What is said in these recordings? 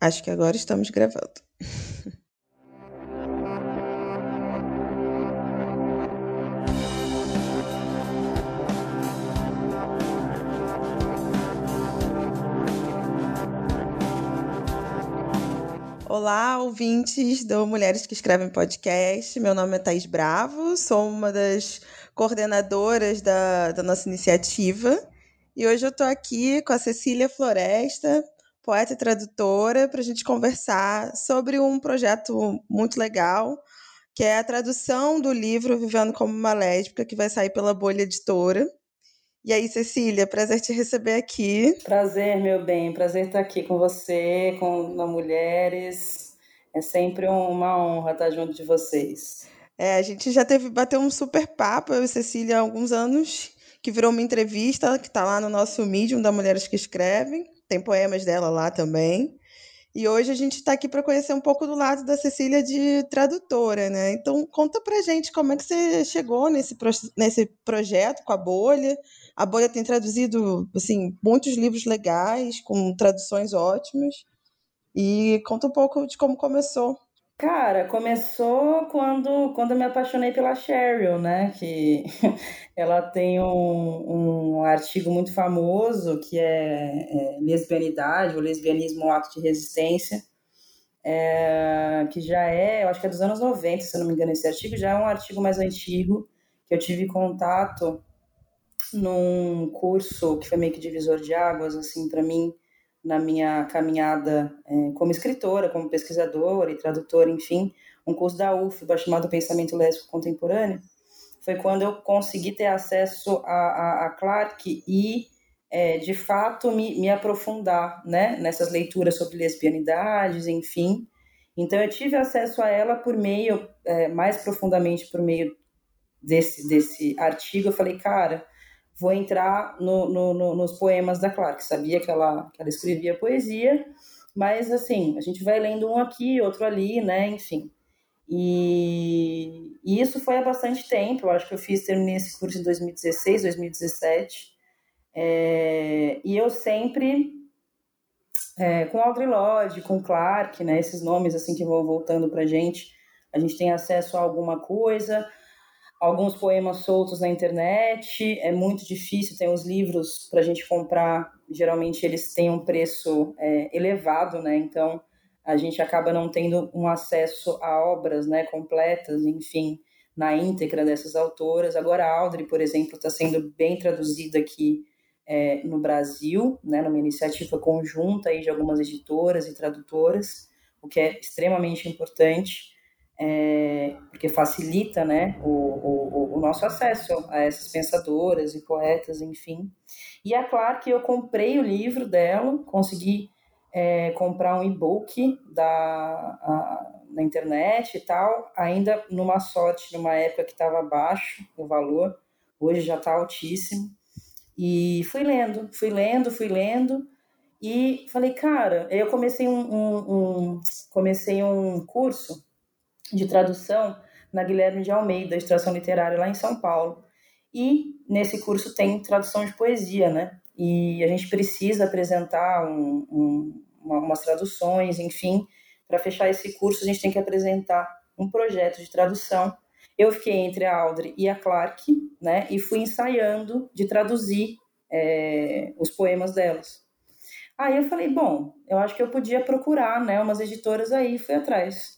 Acho que agora estamos gravando. Olá, ouvintes do Mulheres que Escrevem Podcast. Meu nome é Thais Bravo, sou uma das coordenadoras da, da nossa iniciativa. E hoje eu estou aqui com a Cecília Floresta, poeta e tradutora, para a gente conversar sobre um projeto muito legal, que é a tradução do livro Vivendo como uma Lésbica, que vai sair pela Bolha Editora. E aí, Cecília, prazer te receber aqui. Prazer, meu bem, prazer estar aqui com você, com a Mulheres. É sempre uma honra estar junto de vocês. É, a gente já teve bater um super papo, eu e Cecília, há alguns anos, que virou uma entrevista, que está lá no nosso Medium da Mulheres que Escrevem tem poemas dela lá também. E hoje a gente está aqui para conhecer um pouco do lado da Cecília de tradutora, né? Então conta pra gente como é que você chegou nesse, nesse projeto com a Bolha. A Bolha tem traduzido assim muitos livros legais, com traduções ótimas. E conta um pouco de como começou. Cara, começou quando, quando eu me apaixonei pela Cheryl, né? Que ela tem um, um artigo muito famoso que é, é lesbianidade, ou lesbianismo, um ato de resistência, é, que já é, eu acho que é dos anos 90, se eu não me engano, esse artigo já é um artigo mais antigo, que eu tive contato num curso que foi meio que divisor de águas, assim, para mim, na minha caminhada é, como escritora, como pesquisadora e tradutora, enfim, um curso da UFBA chamado Pensamento Lésbico Contemporâneo, foi quando eu consegui ter acesso a, a, a Clark e, é, de fato, me, me aprofundar né, nessas leituras sobre lesbianidades, enfim. Então, eu tive acesso a ela por meio, é, mais profundamente por meio desse, desse artigo. Eu falei, cara, vou entrar no, no, no, nos poemas da Clark. Sabia que ela, que ela escrevia poesia, mas assim, a gente vai lendo um aqui, outro ali, né? Enfim. E, e isso foi há bastante tempo. Eu acho que eu fiz, terminei esse curso em 2016, 2017. É, e eu sempre, é, com Audre Lorde, com Clark, né? Esses nomes assim que vão voltando para gente, a gente tem acesso a alguma coisa alguns poemas soltos na internet, é muito difícil, tem os livros para a gente comprar, geralmente eles têm um preço é, elevado, né? Então a gente acaba não tendo um acesso a obras né, completas, enfim, na íntegra dessas autoras. Agora a Audrey, por exemplo, está sendo bem traduzida aqui é, no Brasil, né, numa iniciativa conjunta aí de algumas editoras e tradutoras, o que é extremamente importante é, porque facilita né, o, o, o, nosso acesso a essas pensadoras e poetas, enfim. E é claro que eu comprei o livro dela, consegui é, comprar um e-book na internet e tal, ainda numa sorte, numa época que estava baixo o valor, hoje já está altíssimo. E fui lendo, fui lendo, fui lendo, e falei, cara, eu comecei um, um, um comecei um curso de tradução na Guilherme de Almeida, Extração Literária, lá em São Paulo. E nesse curso tem tradução de poesia, né? E a gente precisa apresentar um, um, uma, umas traduções, enfim. Para fechar esse curso, a gente tem que apresentar um projeto de tradução. Eu fiquei entre a Audrey e a Clark, né? E fui ensaiando de traduzir é, os poemas delas. Aí eu falei, bom, eu acho que eu podia procurar, né, umas editoras aí, fui atrás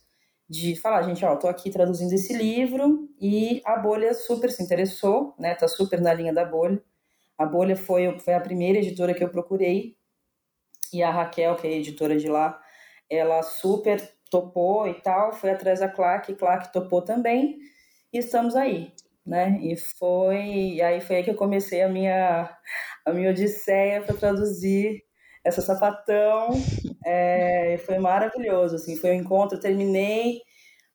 de falar, gente, ó, tô aqui traduzindo esse livro e a Bolha super se interessou, né? Tá super na linha da Bolha. A Bolha foi, foi a primeira editora que eu procurei e a Raquel, que é editora de lá, ela super topou e tal, foi atrás da Clark, Clark topou também e estamos aí, né? E foi, e aí foi aí que eu comecei a minha a minha odisseia para traduzir essa sapatão. É, foi maravilhoso, assim, foi um encontro. Terminei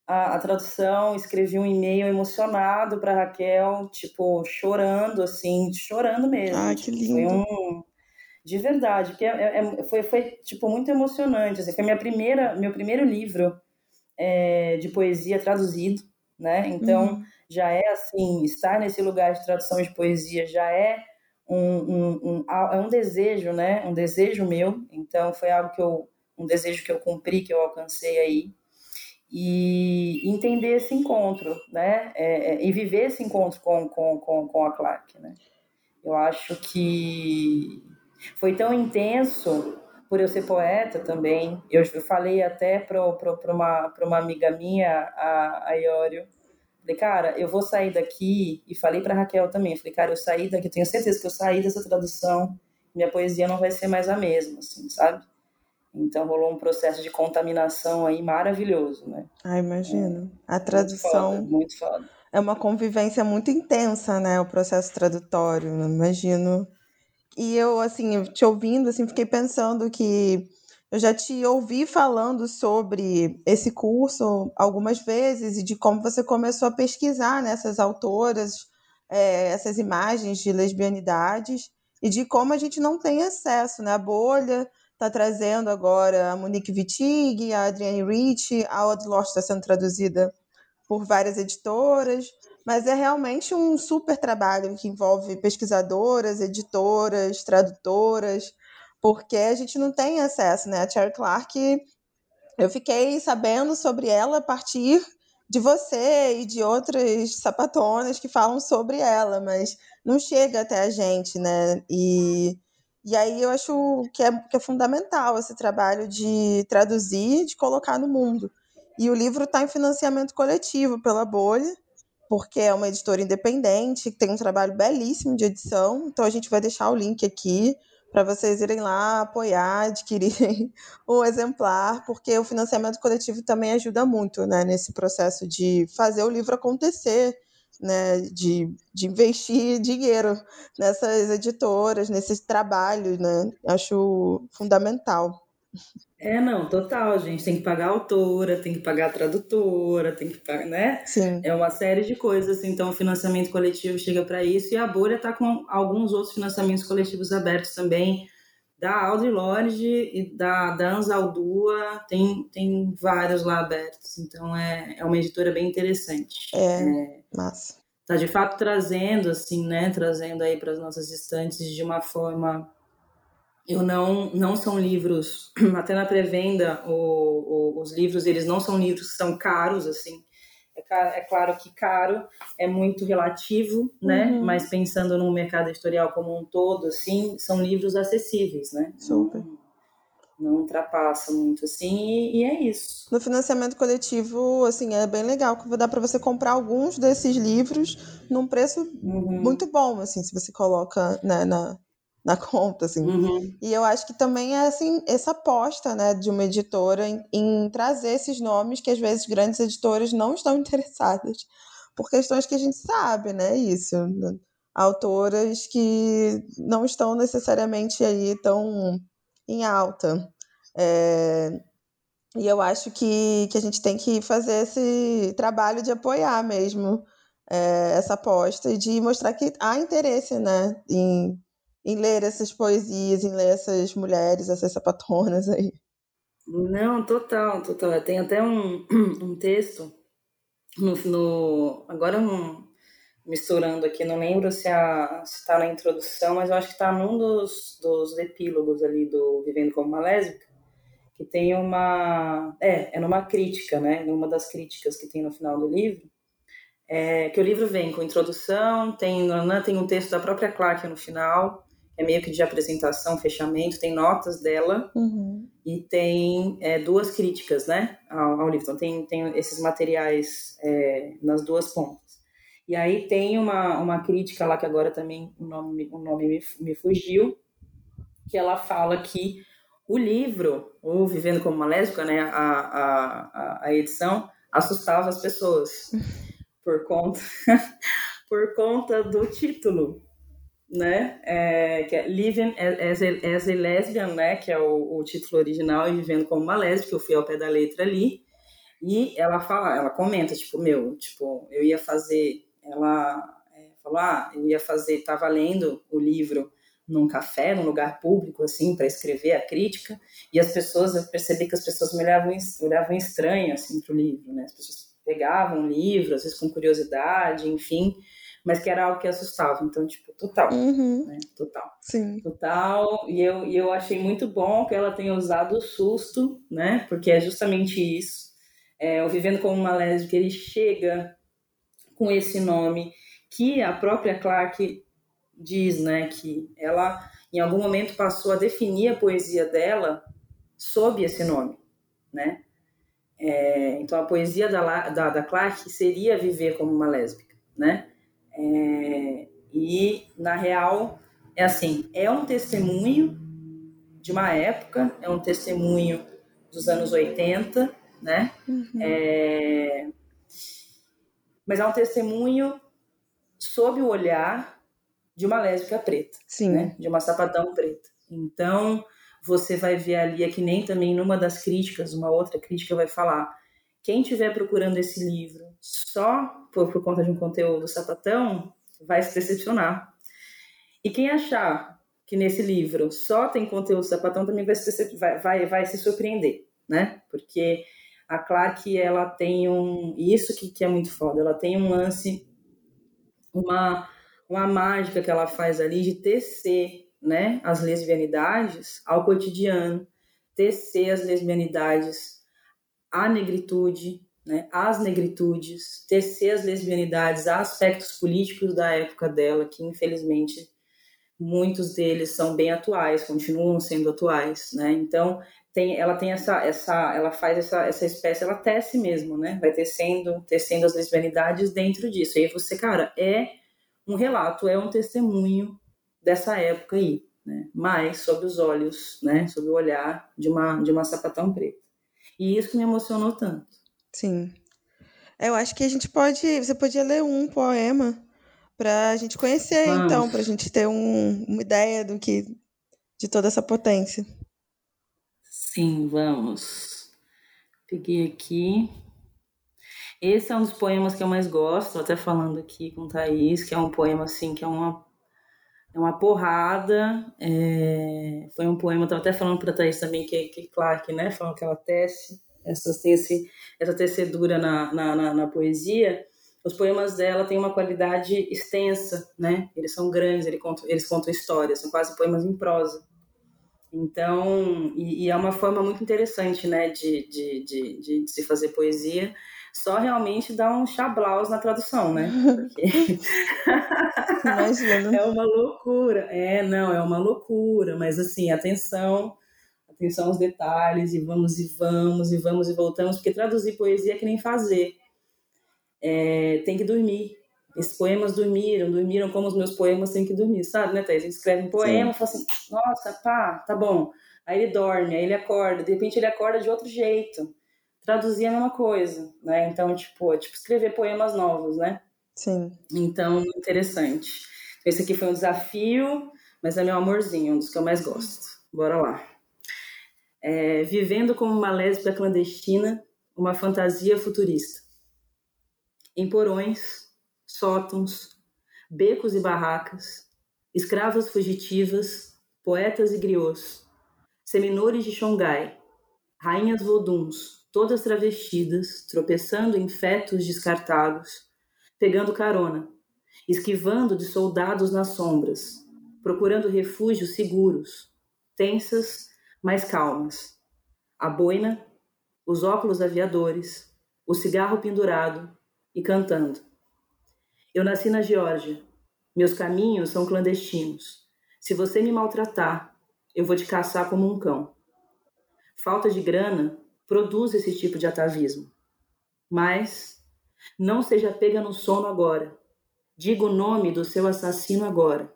a, a tradução, escrevi um e-mail emocionado para Raquel, tipo, chorando, assim, chorando mesmo. Ah, que lindo. Foi um de verdade, porque é, é, foi, foi tipo muito emocionante. Assim, foi minha primeira, meu primeiro livro é, de poesia traduzido, né? Então uhum. já é assim, estar nesse lugar de tradução de poesia já é um, um, um, é um desejo, né? Um desejo meu. Então foi algo que eu um desejo que eu cumpri, que eu alcancei aí, e entender esse encontro, né? É, é, e viver esse encontro com, com, com, com a Clark, né? Eu acho que foi tão intenso por eu ser poeta também. Eu, falei até para uma, uma amiga minha, a, a Iório, falei, cara, eu vou sair daqui, e falei para Raquel também, falei, cara, eu saí daqui, tenho certeza que eu saí dessa tradução, minha poesia não vai ser mais a mesma, assim, sabe? Então rolou um processo de contaminação aí maravilhoso, né? Ah, imagino. É, a tradução. Muito foda, muito foda. É uma convivência muito intensa, né? O processo tradutório, imagino. E eu, assim, te ouvindo, assim, fiquei pensando que eu já te ouvi falando sobre esse curso algumas vezes e de como você começou a pesquisar nessas né, autoras, é, essas imagens de lesbianidades e de como a gente não tem acesso, né? A bolha está trazendo agora a Monique Wittig, a Adrienne Rich, a Odd Lost está sendo traduzida por várias editoras, mas é realmente um super trabalho que envolve pesquisadoras, editoras, tradutoras, porque a gente não tem acesso, né? A Cherry Clark, eu fiquei sabendo sobre ela a partir de você e de outras sapatonas que falam sobre ela, mas não chega até a gente, né? E e aí eu acho que é, que é fundamental esse trabalho de traduzir, de colocar no mundo. E o livro está em financiamento coletivo pela Bolha, porque é uma editora independente, que tem um trabalho belíssimo de edição. Então a gente vai deixar o link aqui para vocês irem lá apoiar, adquirirem um exemplar, porque o financiamento coletivo também ajuda muito né, nesse processo de fazer o livro acontecer né, de, de investir dinheiro nessas editoras, nesses trabalhos, né? Acho fundamental. É, não, total, gente. Tem que pagar a autora, tem que pagar a tradutora, tem que pagar, né? Sim. É uma série de coisas. Então, o financiamento coletivo chega para isso e a Bolha está com alguns outros financiamentos coletivos abertos também, da Audre Lorde e da, da Anzaldua, tem, tem vários lá abertos. Então, é, é uma editora bem interessante. É. é Massa. Tá de fato trazendo, assim, né? Trazendo aí para as nossas estantes de uma forma. Eu não, não são livros, até na pré-venda, os livros, eles não são livros que são caros, assim. É, é claro que caro é muito relativo, né? Uhum. Mas pensando no mercado editorial como um todo, assim, são livros acessíveis, né? Super não ultrapassa muito assim e, e, é isso. No financiamento coletivo, assim, é bem legal que dá para você comprar alguns desses livros num preço uhum. muito bom, assim, se você coloca né, na, na conta, assim. Uhum. E eu acho que também é assim essa aposta, né, de uma editora em, em trazer esses nomes que às vezes grandes editoras não estão interessadas por questões que a gente sabe, né, isso. Autoras que não estão necessariamente aí tão em alta. É, e eu acho que, que a gente tem que fazer esse trabalho de apoiar mesmo é, essa aposta e de mostrar que há interesse né, em, em ler essas poesias, em ler essas mulheres, essas sapatonas aí. Não, total, total. Tem até um, um texto no, no agora um, misturando aqui, não lembro se está na introdução, mas eu acho que está num dos, dos epílogos ali do Vivendo como uma Lésbica, que tem uma. É, é numa crítica, né? Numa das críticas que tem no final do livro, é, que o livro vem com introdução, tem, tem um texto da própria Clark no final, é meio que de apresentação, fechamento, tem notas dela uhum. e tem é, duas críticas, né, ao, ao, livro. Então tem, tem esses materiais é, nas duas pontas. E aí tem uma, uma crítica lá que agora também o nome, o nome me, me fugiu, que ela fala que o livro, o Vivendo como uma Lésbica, né, a, a, a edição, assustava as pessoas por conta, por conta do título, né, é, que é Living as a, as a Lesbian, né, que é o, o título original, e Vivendo como uma Lésbica, eu fui ao pé da letra ali, e ela fala, ela comenta, tipo, meu, tipo, eu ia fazer ela é, falou, ah, eu ia fazer, estava lendo o livro num café, num lugar público, assim, para escrever a crítica, e as pessoas, eu percebi que as pessoas me olhavam, olhavam estranho, assim, para o livro, né, as pessoas pegavam o livro, às vezes com curiosidade, enfim, mas que era algo que assustava. Então, tipo, total. Uhum. Né? Total. Sim. Total. E eu, e eu achei muito bom que ela tenha usado o susto, né? Porque é justamente isso. É, o Vivendo como uma Lésbica, ele chega com esse nome que a própria Clark diz, né? Que ela, em algum momento, passou a definir a poesia dela sob esse nome, né? É, então, a poesia da, da, da Clark seria viver como uma lésbica, né? É, e, na real, é assim, é um testemunho de uma época, é um testemunho dos anos 80, né? Uhum. É, mas é um testemunho sob o olhar de uma lésbica preta, Sim. Né? de uma sapatão preta. Então, você vai ver ali, é que nem também numa das críticas, uma outra crítica vai falar, quem estiver procurando esse livro só por, por conta de um conteúdo sapatão, vai se decepcionar. E quem achar que nesse livro só tem conteúdo sapatão também vai se, vai, vai, vai se surpreender, né? Porque a Clark, ela tem um... Isso que, que é muito foda, ela tem um lance, uma, uma mágica que ela faz ali de tecer né, as lesbianidades ao cotidiano, tecer as lesbianidades à negritude, né, negritudes, tecer as lesbianidades aspectos políticos da época dela, que infelizmente muitos deles são bem atuais, continuam sendo atuais, né? Então tem, ela tem essa, essa, ela faz essa, essa espécie, ela tece mesmo, né? Vai tecendo, tecendo as lesbianidades dentro disso. E aí você, cara, é um relato, é um testemunho dessa época aí, né? Mas sob os olhos, né? Sob o olhar de uma de uma sapatão preta. E isso me emocionou tanto. Sim. Eu acho que a gente pode, você podia ler um poema para a gente conhecer, Vamos. então, para a gente ter um, uma ideia do que de toda essa potência. Sim, vamos. Peguei aqui. Esse é um dos poemas que eu mais gosto, até falando aqui com Thaís, que é um poema assim, que é uma é uma porrada. É... Foi um poema, eu tava até falando para Thaís também, que, que Clark, né, falando que ela tece, essa, tem esse, essa tecedura na, na, na, na poesia. Os poemas dela têm uma qualidade extensa, né? Eles são grandes, eles contam, eles contam histórias, são quase poemas em prosa. Então, e, e é uma forma muito interessante, né, de, de, de, de, se fazer poesia só realmente dá um chablaus na tradução, né? Porque é uma loucura. É, não, é uma loucura, mas assim, atenção, atenção aos detalhes, e vamos e vamos, e vamos e voltamos, porque traduzir poesia é que nem fazer. É, tem que dormir. Esses poemas dormiram, dormiram como os meus poemas têm que dormir, sabe, né, Thaís? A gente escreve um poema, Sim. fala assim, nossa, pá, tá bom. Aí ele dorme, aí ele acorda, de repente ele acorda de outro jeito traduzir a mesma coisa, né? Então, tipo, é tipo escrever poemas novos, né? Sim. Então, interessante. Esse aqui foi um desafio, mas é meu amorzinho, um dos que eu mais gosto. Bora lá. É, vivendo como uma lésbica clandestina, uma fantasia futurista. Em porões, sótãos, becos e barracas, escravas fugitivas, poetas e griots, seminores de Xangai, rainhas voduns, todas travestidas, tropeçando em fetos descartados, pegando carona, esquivando de soldados nas sombras, procurando refúgios seguros, tensas, mas calmas. A boina, os óculos aviadores, o cigarro pendurado e cantando. Eu nasci na Geórgia. Meus caminhos são clandestinos. Se você me maltratar, eu vou te caçar como um cão. Falta de grana produz esse tipo de atavismo. Mas não seja pega no sono agora. Diga o nome do seu assassino agora.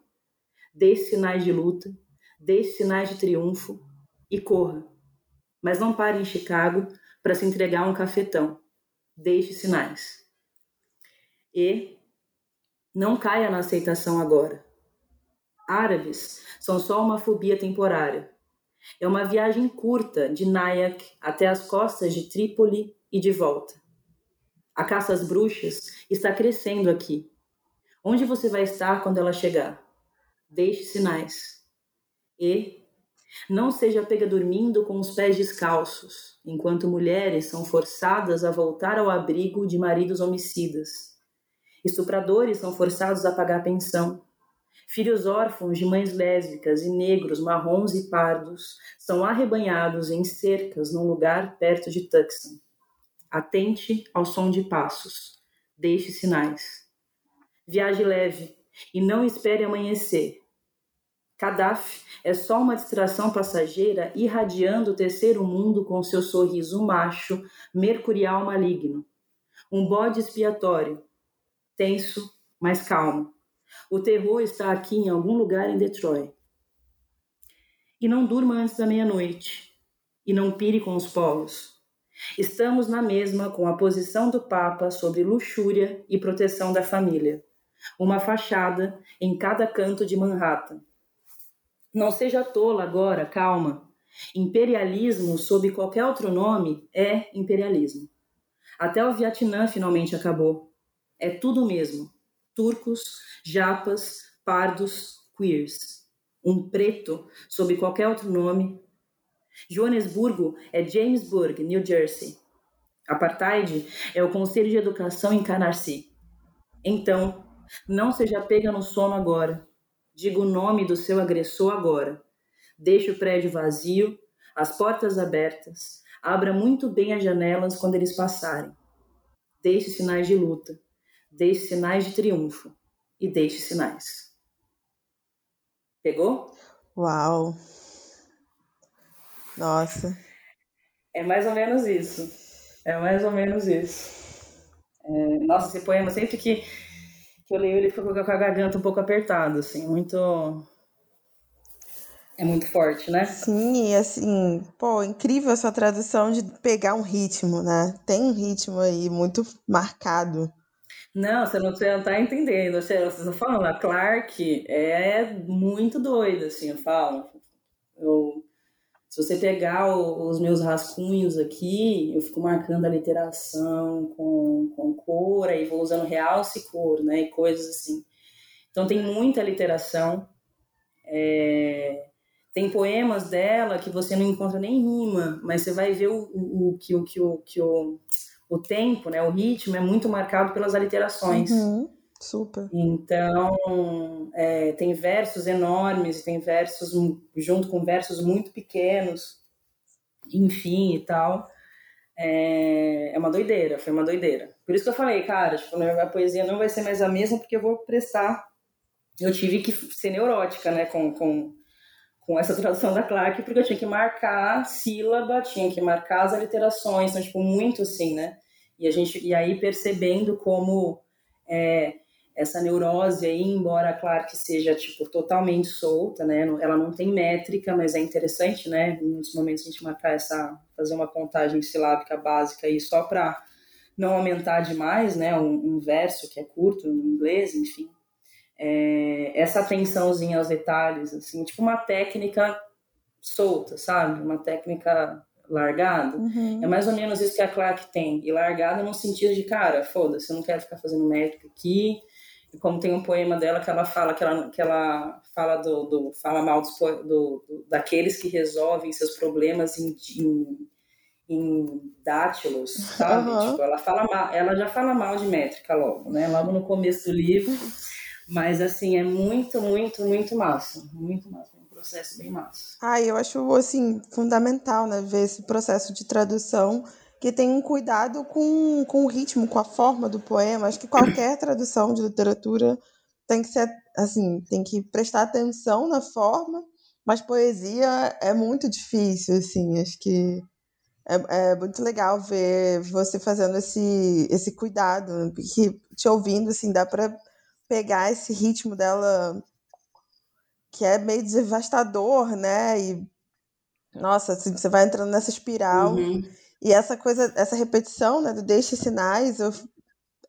Dê sinais de luta, dê sinais de triunfo e corra. Mas não pare em Chicago para se entregar a um cafetão. Deixe sinais. E não caia na aceitação agora. Árabes são só uma fobia temporária é uma viagem curta de Nyack até as costas de Trípoli e de volta. A caça às bruxas está crescendo aqui. Onde você vai estar quando ela chegar? Deixe sinais. E não seja pega dormindo com os pés descalços, enquanto mulheres são forçadas a voltar ao abrigo de maridos homicidas. Estupradores são forçados a pagar pensão. Filhos órfãos de mães lésbicas e negros, marrons e pardos são arrebanhados em cercas num lugar perto de Tucson. Atente ao som de passos. Deixe sinais. Viaje leve e não espere amanhecer. Gaddafi é só uma distração passageira irradiando o terceiro mundo com seu sorriso macho, mercurial maligno. Um bode expiatório, tenso, mas calmo. O terror está aqui em algum lugar em Detroit. E não durma antes da meia-noite. E não pire com os polos. Estamos na mesma com a posição do Papa sobre luxúria e proteção da família. Uma fachada em cada canto de Manhattan. Não seja tola agora, calma. Imperialismo, sob qualquer outro nome, é imperialismo. Até o Vietnã finalmente acabou. É tudo mesmo. Turcos, japas, pardos, queers. Um preto, sob qualquer outro nome. Joanesburgo é Jamesburg, New Jersey. Apartheid é o Conselho de Educação em Canarsie. Então, não seja pega no sono agora. Diga o nome do seu agressor agora. Deixe o prédio vazio, as portas abertas. Abra muito bem as janelas quando eles passarem. Deixe sinais de luta. Deixe sinais de triunfo. E deixe sinais. Pegou? Uau! Nossa. É mais ou menos isso. É mais ou menos isso. É, nossa, esse poema, sempre que que eu leio ele fica com a garganta um pouco apertada, assim, muito. É muito forte, né? Sim, e assim, pô, incrível essa tradução de pegar um ritmo, né? Tem um ritmo aí muito marcado. Não, você não, você não tá entendendo. Você, vocês não falam, a Clark é muito doida, assim, eu falo. Eu se você pegar os meus rascunhos aqui, eu fico marcando a literação com, com cor, aí vou usando realce e cor, né? E coisas assim. Então tem muita literação. É, tem poemas dela que você não encontra nem rima, mas você vai ver o, o que, o, que, o, que o, o tempo, né? O ritmo é muito marcado pelas aliterações. Uhum. Super. Então, é, tem versos enormes, tem versos junto com versos muito pequenos, enfim e tal. É, é uma doideira, foi uma doideira. Por isso que eu falei, cara, tipo, a poesia não vai ser mais a mesma porque eu vou prestar. Eu tive que ser neurótica, né, com, com, com essa tradução da Clark, porque eu tinha que marcar sílaba, tinha que marcar as aliterações, então, tipo, muito assim, né? E, a gente, e aí percebendo como é, essa neurose aí, embora a Clark seja, tipo, totalmente solta, né, ela não tem métrica, mas é interessante, né, em muitos momentos a gente marcar essa, fazer uma contagem silábica básica aí só para não aumentar demais, né, um, um, verso que é curto no inglês, enfim. É, essa atençãozinha aos detalhes, assim, tipo uma técnica solta, sabe? Uma técnica largada. Uhum. É mais ou menos isso que a Clark tem. E largada no sentido de, cara, foda-se, eu não quero ficar fazendo métrica aqui, como tem um poema dela que ela fala que ela, que ela fala do, do fala mal dos, do, do, daqueles que resolvem seus problemas em, em, em dátilos, sabe? Uhum. Tipo, ela fala mal, ela já fala mal de métrica logo, né? Logo no começo do livro. Mas assim, é muito, muito, muito massa. Muito massa. É um processo bem massa. Ah, eu acho assim, fundamental, né? Ver esse processo de tradução que tem um cuidado com, com o ritmo, com a forma do poema. Acho que qualquer tradução de literatura tem que ser assim, tem que prestar atenção na forma, mas poesia é muito difícil, assim, acho que é, é muito legal ver você fazendo esse, esse cuidado, que te ouvindo, assim, dá para pegar esse ritmo dela que é meio devastador, né? E nossa, assim, você vai entrando nessa espiral. Uhum. E essa coisa, essa repetição, né, do deixe sinais, eu,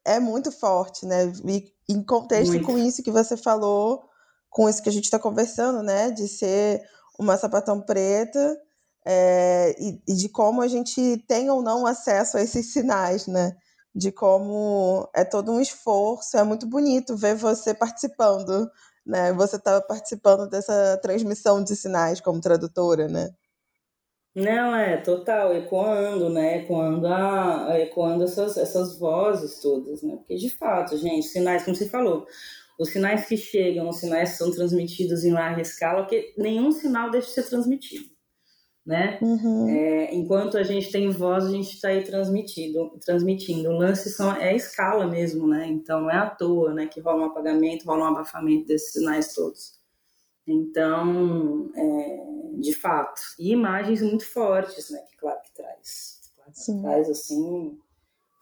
é muito forte, né? E em contexto muito. com isso que você falou, com isso que a gente está conversando, né, de ser uma sapatão preta é, e, e, de como a gente tem ou não acesso a esses sinais, né? De como é todo um esforço, é muito bonito ver você participando, né? Você está participando dessa transmissão de sinais como tradutora, né? Não, é total, ecoando, né? Ecoando, a, ecoando essas, essas vozes todas, né? Porque de fato, gente, sinais, como você falou, os sinais que chegam, os sinais que são transmitidos em larga escala, porque nenhum sinal deixa de ser transmitido, né? Uhum. É, enquanto a gente tem voz, a gente está aí transmitido, transmitindo. O lance são, é a escala mesmo, né? Então não é à toa, né? Que rola um apagamento, rola um abafamento desses sinais todos. Então, é, de fato, e imagens muito fortes, né? Que claro que traz, claro que traz assim,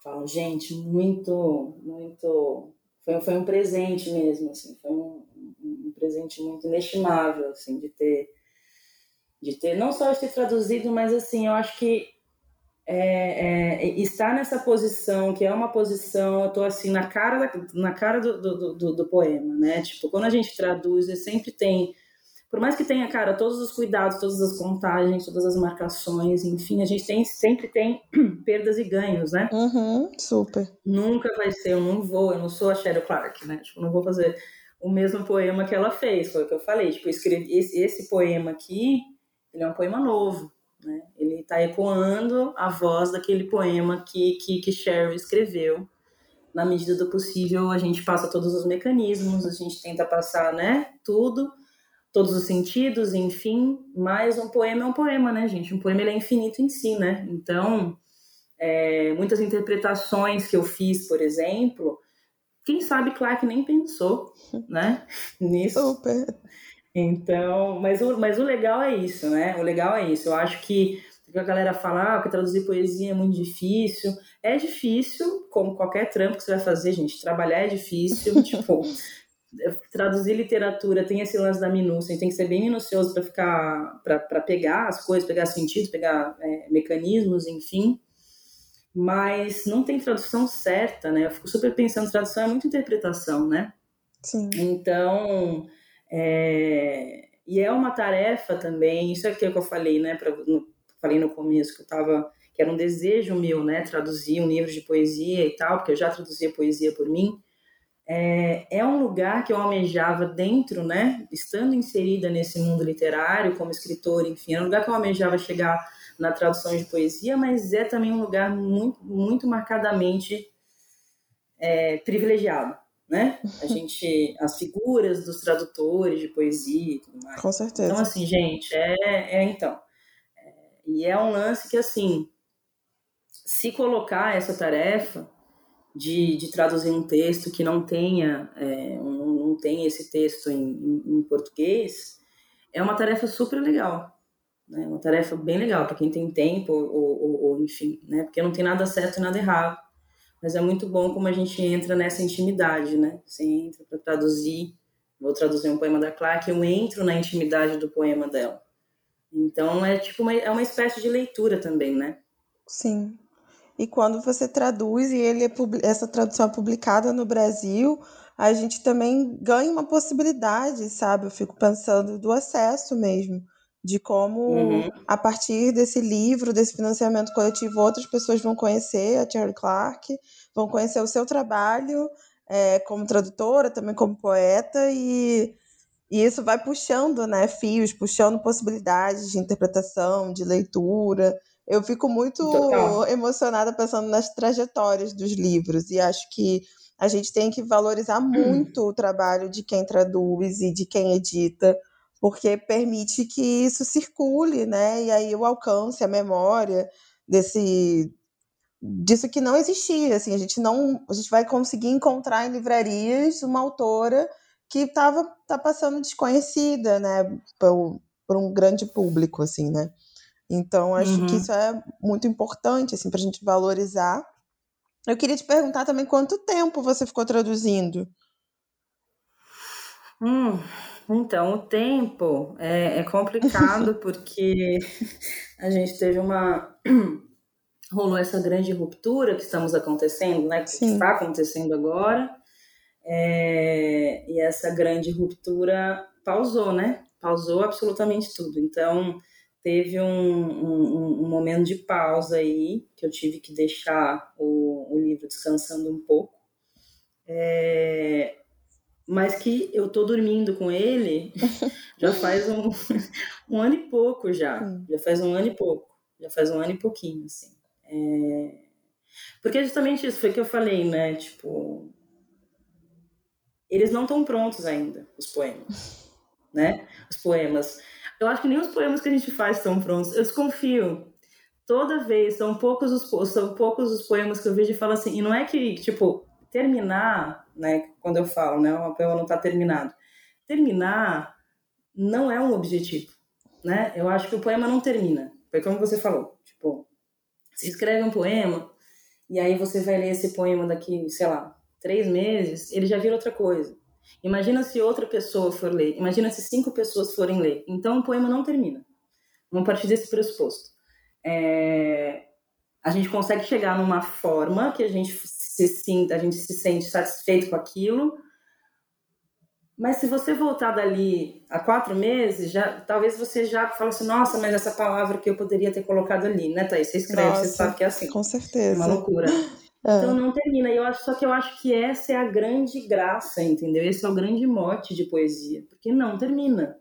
falo, gente, muito, muito, foi, foi um presente mesmo, assim, foi um, um presente muito inestimável, assim, de ter, de ter, não só de ter traduzido, mas assim, eu acho que é, é, estar nessa posição, que é uma posição, eu tô assim, na cara, da, na cara do, do, do, do, poema, né? Tipo, quando a gente traduz, sempre tem, por mais que tenha, cara, todos os cuidados, todas as contagens, todas as marcações, enfim, a gente tem, sempre tem perdas e ganhos, né? Uhum, super. Nunca vai ser, eu não vou, eu não sou a Cheryl Clark, né? Tipo, não vou fazer o mesmo poema que ela fez, foi o que eu falei, tipo, eu escrevi esse, esse poema aqui, ele é um poema novo, né? Ele está ecoando a voz daquele poema que, que, que Sherry escreveu. Na medida do possível, a gente passa todos os mecanismos, a gente tenta passar né, tudo, todos os sentidos, enfim. Mas um poema é um poema, né, gente? Um poema é infinito em si, né? Então, é, muitas interpretações que eu fiz, por exemplo, quem sabe Clark nem pensou, né? Nisso. Super. Então, mas o, mas o legal é isso, né? O legal é isso. Eu acho que a galera fala ah, que traduzir poesia é muito difícil. É difícil, como qualquer trampo que você vai fazer, gente. Trabalhar é difícil. tipo, traduzir literatura tem esse lance da minúcia, tem que ser bem minucioso para ficar, para pegar as coisas, pegar sentidos, pegar é, mecanismos, enfim. Mas não tem tradução certa, né? Eu fico super pensando, tradução é muita interpretação, né? Sim. Então, é, e é uma tarefa também, isso é aquilo que eu falei, né? Pra, no, falei no começo que eu tava, que era um desejo meu, né? Traduzir um livro de poesia e tal, porque eu já traduzia poesia por mim. É, é um lugar que eu almejava dentro, né? Estando inserida nesse mundo literário, como escritora, enfim, é um lugar que eu almejava chegar na tradução de poesia, mas é também um lugar muito, muito marcadamente é, privilegiado, né? A gente, as figuras dos tradutores de poesia e tudo mais. Com certeza. Então, assim, gente, é, é então. É, e é um lance que, assim, se colocar essa tarefa de, de traduzir um texto que não tenha, é, um, não tenha esse texto em, em, em, português, é uma tarefa super legal. Né? Uma tarefa bem legal para quem tem tempo, ou, ou, ou enfim, né? Porque não tem nada certo e nada errado mas é muito bom como a gente entra nessa intimidade, né? Você entra para traduzir, vou traduzir um poema da Clark, eu entro na intimidade do poema dela. Então é tipo uma, é uma espécie de leitura também, né? Sim. E quando você traduz e ele é, essa tradução é publicada no Brasil, a gente também ganha uma possibilidade, sabe? Eu fico pensando do acesso mesmo de como, uhum. a partir desse livro, desse financiamento coletivo, outras pessoas vão conhecer a Cherry Clark, vão conhecer o seu trabalho é, como tradutora, também como poeta, e, e isso vai puxando né, fios, puxando possibilidades de interpretação, de leitura. Eu fico muito Total. emocionada pensando nas trajetórias dos livros, e acho que a gente tem que valorizar muito uhum. o trabalho de quem traduz e de quem edita, porque permite que isso circule, né? E aí o alcance, a memória desse disso que não existia, assim, a gente não, a gente vai conseguir encontrar em livrarias uma autora que estava tá passando desconhecida, né, por, por, um grande público, assim, né? Então acho uhum. que isso é muito importante, assim, para a gente valorizar. Eu queria te perguntar também quanto tempo você ficou traduzindo. Hum, então, o tempo é, é complicado porque a gente teve uma. rolou essa grande ruptura que estamos acontecendo, né? Que Sim. está acontecendo agora. É, e essa grande ruptura pausou, né? Pausou absolutamente tudo. Então, teve um, um, um, momento de pausa aí, que eu tive que deixar o, o livro descansando um pouco. É, mas que eu tô dormindo com ele já faz um, um ano e pouco já. Já faz um ano e pouco. Já faz um ano e pouquinho, assim. É... Porque é justamente isso foi que eu falei, né? Tipo, eles não estão prontos ainda, os poemas, né? Os poemas. Eu acho que nem os poemas que a gente faz estão prontos. Eu desconfio. Toda vez são poucos os são poucos os poemas que eu vejo e falo assim. E não é que tipo terminar, né? Quando eu falo, né? O poema não está terminado. Terminar não é um objetivo, né? Eu acho que o poema não termina. Foi como você falou. Tipo, você escreve um poema e aí você vai ler esse poema daqui, sei lá, três meses, ele já vira outra coisa. Imagina se outra pessoa for ler. Imagina se cinco pessoas forem ler. Então o poema não termina. Vamos partir desse pressuposto. É... A gente consegue chegar numa forma que a gente se sinta, a gente se sente satisfeito com aquilo. Mas se você voltar dali a quatro meses, já, talvez você já fale assim, nossa, mas essa palavra que eu poderia ter colocado ali, né, Thaís? Você escreve, nossa, você sabe que é assim. Com certeza. É uma loucura. É. Então não termina. Eu acho, só que eu acho que essa é a grande graça, entendeu? Esse é o grande mote de poesia, porque não termina.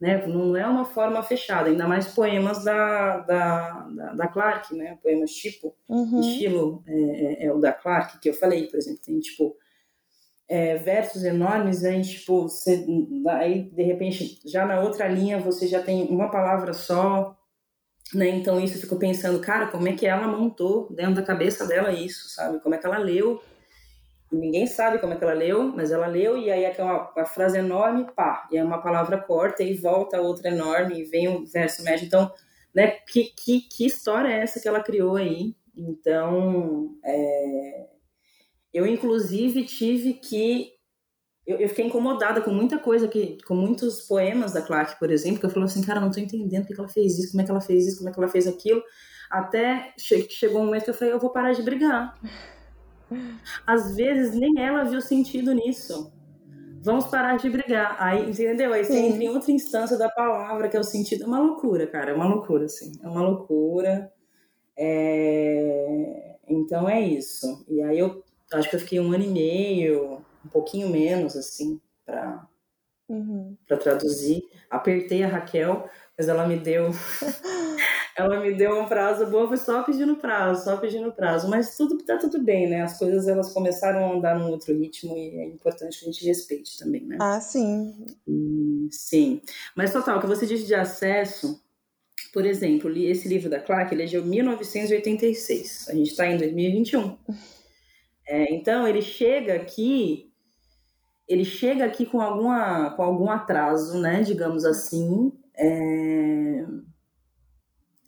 Né? Não é uma forma fechada, ainda mais poemas da, da, da, da Clark, né? Poemas tipo, uhum. estilo é, é, é, o da Clark, que eu falei, por exemplo, tem tipo é, versos enormes, aí tipo, você, aí de repente já na outra linha você já tem uma palavra só, né? Então isso eu fico pensando, cara, como é que ela montou dentro da cabeça dela isso, sabe? Como é que ela leu? Ninguém sabe como é que ela leu, mas ela leu e aí é uma, uma frase enorme, pá, e é uma palavra corta e volta outra enorme e vem um verso médio. Então, né? Que, que, que história é essa que ela criou aí? Então, é... eu inclusive tive que eu, eu, fiquei incomodada com muita coisa, que, com muitos poemas da Clark, por exemplo, que eu falo assim, cara, não tô entendendo porque ela fez isso, como é que ela fez isso, como é que ela fez aquilo. Até che chegou um momento que eu falei, eu vou parar de brigar. Às vezes nem ela viu sentido nisso. Vamos parar de brigar. Aí, entendeu? Aí você entra em outra instância da palavra, que é o sentido. É uma loucura, cara. É uma loucura, assim. É uma loucura. É... Então é isso. E aí eu acho que eu fiquei um ano e meio um pouquinho menos, assim, para uhum. para traduzir. Apertei a Raquel, mas ela me deu ela me deu um prazo bom, foi só pedindo prazo, só pedindo prazo, mas tudo tá tudo bem, né? As coisas elas começaram a andar num outro ritmo e é importante que a gente respeite também, né? Ah, sim. E, sim. Mas total, o que você disse de acesso, por exemplo, esse livro da Clark, ele é de 1986. A gente está em 2021. É, então, ele chega aqui ele chega aqui com, alguma, com algum atraso, né, digamos assim, é...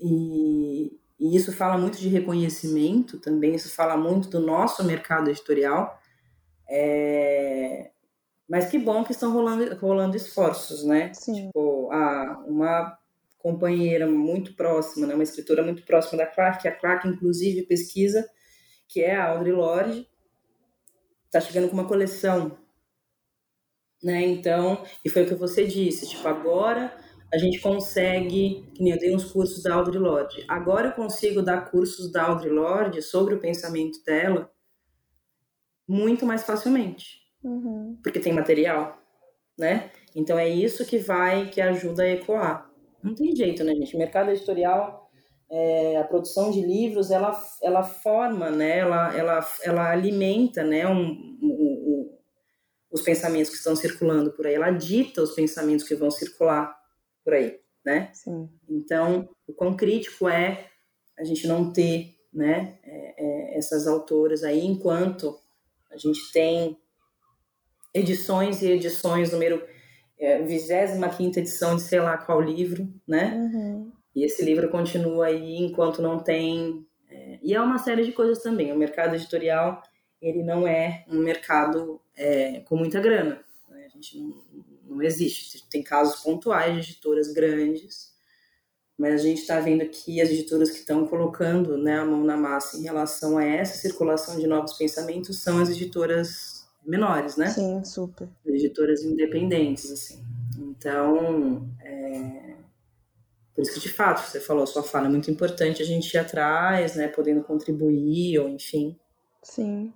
e, e, isso fala muito de reconhecimento também, isso fala muito do nosso mercado editorial, é... mas que bom que estão rolando, rolando esforços, né? Sim. Tipo, a, uma companheira muito próxima, né, uma escritora muito próxima da Clark, que a Clark inclusive pesquisa, que é a Audre Lorde, está chegando com uma coleção né? Então, e foi o que você disse, tipo, agora a gente consegue, que nem eu dei uns cursos da Audre Lorde, agora eu consigo dar cursos da Audre Lorde sobre o pensamento dela muito mais facilmente, uhum. porque tem material, né? Então é isso que vai, que ajuda a ecoar. Não tem jeito, né, gente? O mercado editorial, é, a produção de livros, ela, ela forma, né? Ela, ela, ela alimenta, né? Um, um os pensamentos que estão circulando por aí, ela dita os pensamentos que vão circular por aí, né? Sim. Então, o quão crítico é a gente não ter, né, é, é, essas autoras aí, enquanto a gente tem edições e edições, número é, 25 edição de sei lá qual livro, né? Uhum. E esse livro continua aí enquanto não tem. É, e é uma série de coisas também. O mercado editorial ele não é um mercado é, com muita grana. Né? A gente não, não existe. Tem casos pontuais de editoras grandes, mas a gente está vendo que as editoras que estão colocando né, a mão na massa em relação a essa circulação de novos pensamentos são as editoras menores, né? Sim, super. Editoras independentes, assim. Então, é... por isso que, de fato, você falou, sua fala é muito importante a gente ir atrás, né, podendo contribuir, ou enfim. Sim.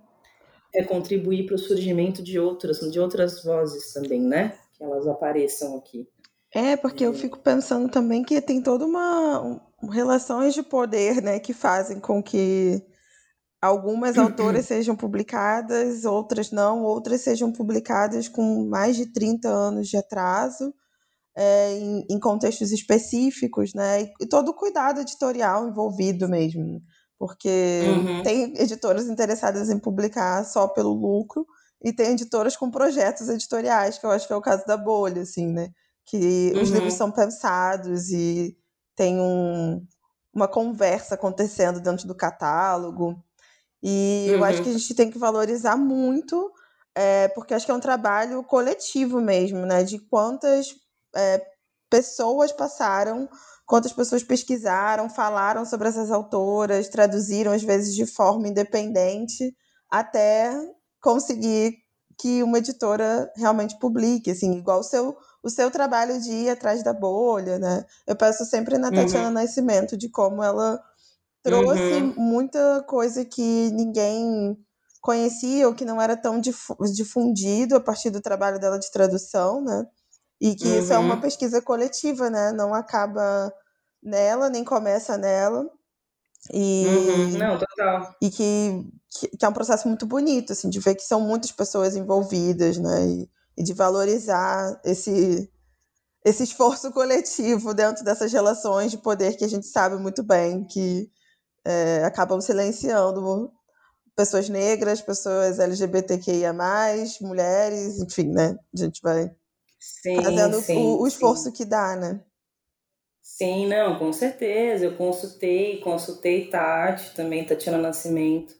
é contribuir para o surgimento de outras, de outras vozes também, né? Que elas apareçam aqui. É, porque é. eu fico pensando também que tem toda uma um, relações de poder, né, que fazem com que algumas autoras sejam publicadas, outras não, outras sejam publicadas com mais de 30 anos de atraso. É, em, em, contextos específicos, né? E, e todo o cuidado editorial envolvido mesmo porque uhum. tem editoras interessadas em publicar só pelo lucro e tem editoras com projetos editoriais, que eu acho que é o caso da Bolha, assim, né? Que uhum. os livros são pensados e tem um, uma conversa acontecendo dentro do catálogo. E uhum. eu acho que a uhum. gente tem que valorizar muito, é, porque acho que é um trabalho coletivo mesmo, né? De quantas é, pessoas passaram quantas pessoas pesquisaram, falaram sobre essas autoras, traduziram às vezes de forma independente, até conseguir que uma editora realmente publique, assim, igual o seu, o seu trabalho de ir atrás da bolha, né? Eu penso sempre na Tatiana uhum. Nascimento, de como ela trouxe uhum. muita coisa que ninguém conhecia ou que não era tão difundido a partir do trabalho dela de tradução, né? E que uhum. isso é uma uhum. pesquisa coletiva, né? Não acaba nela, nem começa nela. E, uhum. Não, total. E que, que, que, é um processo muito bonito, assim, de ver que são muitas pessoas envolvidas, né? E, e de valorizar esse, esse esforço coletivo dentro dessas relações de poder que a gente sabe muito bem que é, acabam silenciando pessoas negras, pessoas LGBTQIA, mulheres, enfim, né? A gente vai sim, fazendo sim, o, o, esforço sim. que dá, né? Sim, não, com certeza. Eu consultei, consultei Tati, também Tatiana Nascimento.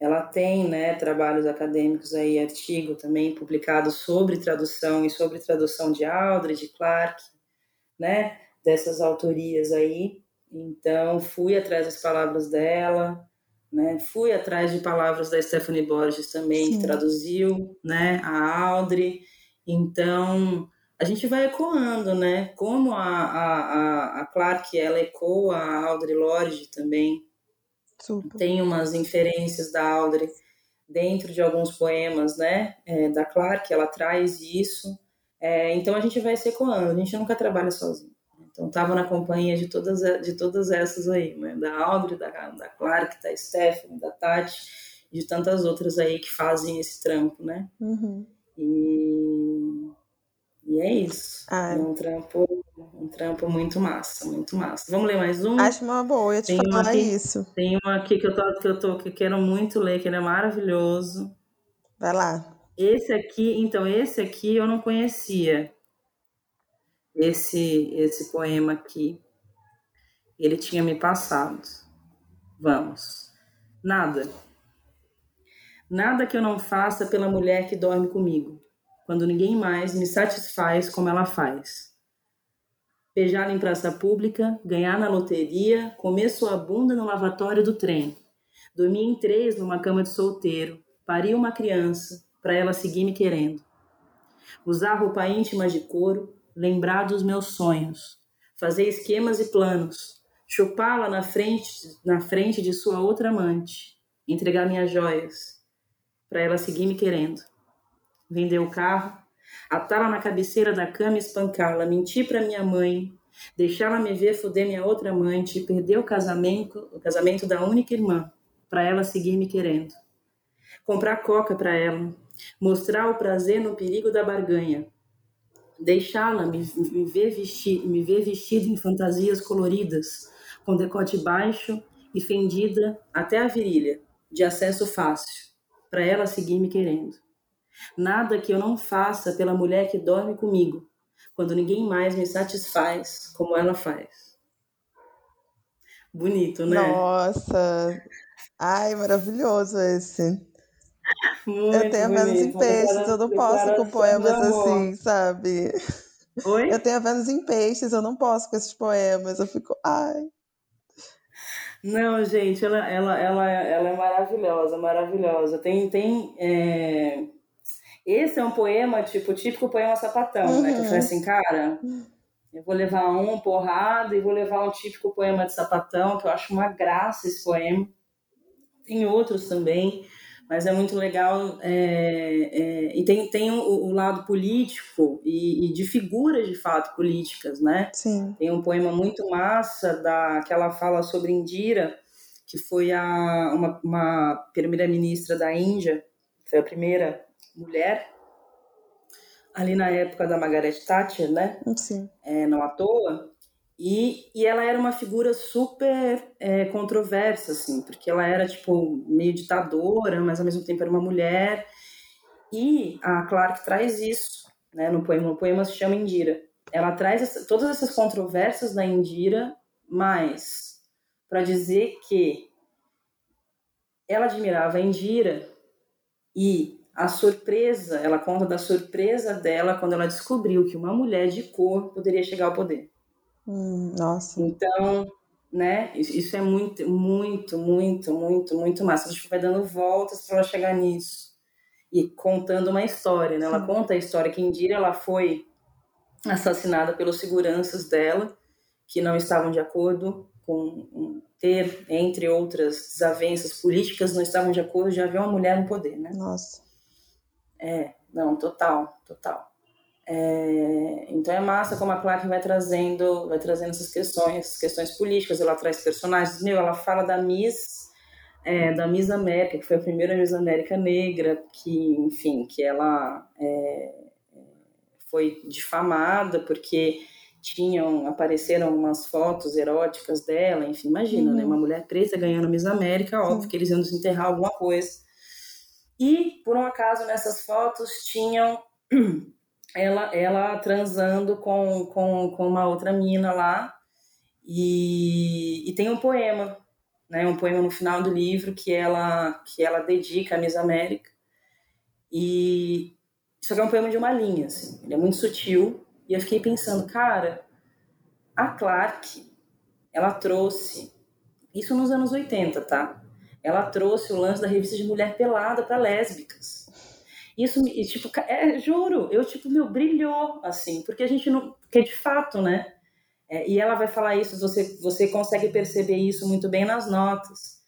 Ela tem, né, trabalhos acadêmicos aí, artigo também publicado sobre tradução e sobre tradução de Aldred, de Clark, né, dessas autorias aí. Então, fui atrás das palavras dela, né, fui atrás de palavras da Stephanie Borges também, Sim. que traduziu, né, a Audrey. Então, a gente vai ecoando, né? Como a, a, a Clark, ela ecoa a Audre Lorde também. Super. Tem umas inferências da Audre dentro de alguns poemas, né? É, da Clark, ela traz isso. É, então a gente vai se ecoando, a gente nunca trabalha sozinho. Então estava na companhia de todas, de todas essas aí, né? da Audrey, da, da Clark, da Stephanie, da Tati, de tantas outras aí que fazem esse trampo, né? Uhum. E e é isso. Ah. É um trampo, um trampo muito massa, muito massa. Vamos ler mais um? Acho uma boa, eu te tem falar aqui, isso. Tem uma aqui que eu, tô, que eu tô que eu quero muito ler, que ele é maravilhoso. Vai lá. Esse aqui, então, esse aqui eu não conhecia. Esse, esse poema aqui. Ele tinha me passado. Vamos. Nada. Nada que eu não faça pela mulher que dorme comigo quando ninguém mais me satisfaz como ela faz. Beijar em praça pública, ganhar na loteria, comer sua bunda no lavatório do trem, dormir em três numa cama de solteiro, parir uma criança para ela seguir me querendo. Usar roupa íntima de couro, lembrar dos meus sonhos, fazer esquemas e planos, chupá-la na frente, na frente de sua outra amante, entregar minhas joias para ela seguir me querendo vender o carro, atá-la na cabeceira da cama e espancá-la, mentir para minha mãe, deixá-la me ver foder minha outra amante, perder o casamento, o casamento da única irmã, para ela seguir me querendo. Comprar coca para ela, mostrar o prazer no perigo da barganha, deixá-la me, me, ver vestir, me ver vestida em fantasias coloridas, com decote baixo e fendida até a virilha, de acesso fácil, para ela seguir me querendo. Nada que eu não faça pela mulher que dorme comigo, quando ninguém mais me satisfaz como ela faz. Bonito, né? Nossa! Ai, maravilhoso esse. Muito eu tenho menos em peixes, eu não posso com poemas assim, sabe? Oi? Eu tenho menos em peixes, eu não posso com esses poemas. Eu fico, ai. Não, gente, ela, ela, ela, ela é maravilhosa, maravilhosa. Tem, tem é esse é um poema, tipo, típico poema sapatão, uhum. né? Que eu falei uhum. assim, cara, eu vou levar um porrada e vou levar um típico poema de sapatão, que eu acho uma graça esse poema. Tem outros também, mas é muito legal é, é, e tem, tem o, o lado político e, e, de figuras de fato políticas, né? Sim. Tem um poema muito massa da, que ela fala sobre Indira, que foi a, uma, uma primeira-ministra da Índia, foi a primeira mulher ali na época da Margaret Thatcher, né? Sim. É, não à toa. E, e ela era uma figura super é, controversa, assim, porque ela era, tipo, meio ditadora, mas ao mesmo tempo era uma mulher. E a Clark traz isso, né, no poema. O poema se chama Indira. Ela traz essa, todas essas controvérsias da Indira, mas para dizer que ela admirava a Indira e a surpresa, ela conta da surpresa dela quando ela descobriu que uma mulher de cor poderia chegar ao poder. Hum, nossa. Então, né, isso é muito, muito, muito, muito, muito massa. A gente vai dando voltas para ela chegar nisso. E contando uma história, né? Ela Sim. conta a história que Indira ela foi assassinada pelos seguranças dela, que não estavam de acordo com ter, entre outras desavenças políticas, não estavam de acordo de haver uma mulher no poder, né? Nossa. É, não, total, total. É, então é massa como a Clark vai trazendo, vai trazendo essas questões, essas questões políticas. Ela traz personagens. Meu, ela fala da Miss, é, da Miss América, que foi a primeira Miss América negra, que, enfim, que ela é, foi difamada porque tinham apareceram umas fotos eróticas dela. Enfim, imagina, uhum. né? Uma mulher preta ganhando Miss América, óbvio Sim. que eles iam desenterrar alguma coisa. E por um acaso nessas fotos tinham ela, ela transando com, com, com uma outra mina lá. E, e tem um poema, né, um poema no final do livro que ela, que ela dedica a Miss América. E isso aqui é um poema de uma linha, assim, ele é muito sutil. E eu fiquei pensando, cara, a Clark, ela trouxe, isso nos anos 80, tá? Ela trouxe o lance da revista de mulher pelada para lésbicas. Isso, tipo, é, juro, eu, tipo, meu, brilhou, assim, porque a gente não. Porque de fato, né? É, e ela vai falar isso, você, você consegue perceber isso muito bem nas notas.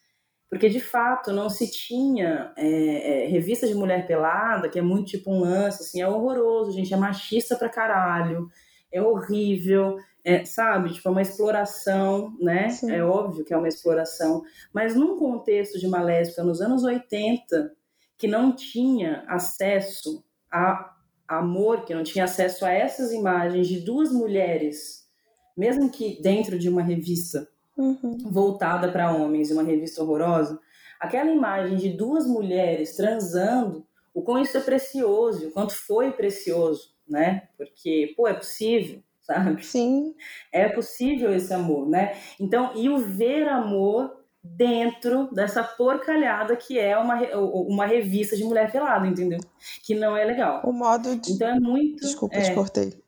Porque, de fato, não se tinha é, é, revista de mulher pelada, que é muito tipo um lance, assim, é horroroso, gente, é machista pra caralho, é horrível, é, sabe? Tipo, é uma exploração, né? Sim. É óbvio que é uma exploração. Mas num contexto de uma lésbica nos anos 80, que não tinha acesso a amor, que não tinha acesso a essas imagens de duas mulheres, mesmo que dentro de uma revista uhum. voltada para homens, uma revista horrorosa, aquela imagem de duas mulheres transando, o quão isso é precioso, o quanto foi precioso, né? Porque, pô, é possível, sabe? Sim. É possível esse amor, né? Então, e o ver amor dentro dessa porcalhada que é uma, uma revista de mulher pelada, entendeu? Que não é legal. O modo de... Então é muito. Desculpa, é... te cortei.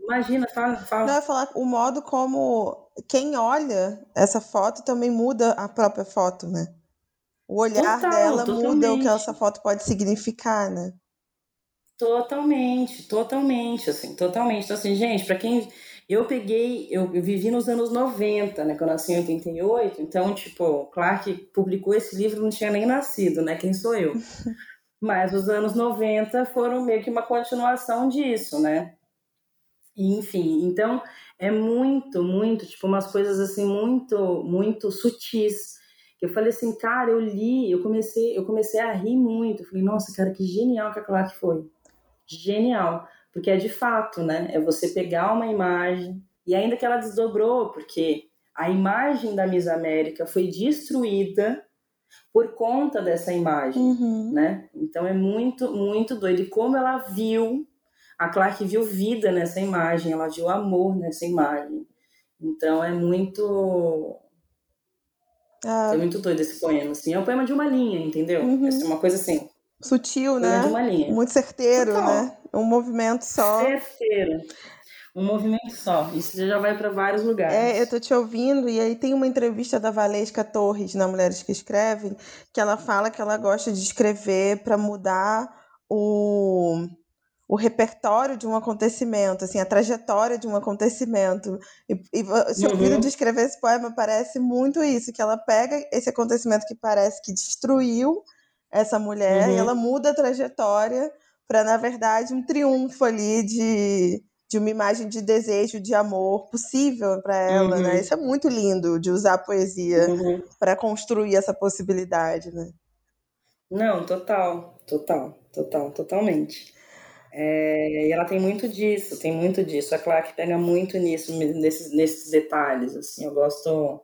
Imagina, fala, fala. Não, eu ia falar o modo como quem olha essa foto também muda a própria foto, né? O olhar Total, dela totalmente. muda o que essa foto pode significar, né? Totalmente, totalmente, assim, totalmente. Então, assim, gente, para quem eu peguei, eu, eu, vivi nos anos 90, né? Que eu nasci em 88, então, tipo, Clark publicou esse livro, não tinha nem nascido, né? Quem sou eu? Mas os anos 90 foram meio que uma continuação disso, né? Enfim, então é muito, muito, tipo, umas coisas assim muito, muito sutis. Eu falei assim, cara, eu li, eu comecei, eu comecei a rir muito. Eu falei, nossa, cara, que genial que a Clark foi. Genial porque é de fato, né? É você pegar uma imagem e ainda que ela desdobrou, porque a imagem da Miss América foi destruída por conta dessa imagem, uhum. né? Então é muito, muito doido. E como ela viu, a Clark viu vida nessa imagem, ela viu amor nessa imagem. Então é muito. Ah. É muito doido esse poema, assim. É um poema de uma linha, entendeu? Uhum. É uma coisa assim. Sutil, né? De uma linha. Muito certeiro, Total. né? Um movimento só. Certeiro. Um movimento só. Isso já vai para vários lugares. É, eu tô te ouvindo, e aí tem uma entrevista da Valesca Torres na Mulheres que Escrevem, que ela fala que ela gosta de escrever para mudar o, o repertório de um acontecimento, assim, a trajetória de um acontecimento. E, e se ouvindo uhum. de escrever esse poema, parece muito isso, que ela pega esse acontecimento que parece que destruiu essa mulher Uhum. e ela muda a trajetória para, na verdade, um triunfo ali de, de uma imagem de desejo, de amor possível para ela, Uhum. né? Isso é muito lindo de usar a poesia Uhum. para construir essa possibilidade, né? Não, total, total, total, totalmente. É, e ela tem muito disso, tem muito disso. A Clark pega muito nisso, nesses, nesses detalhes, assim, eu gosto.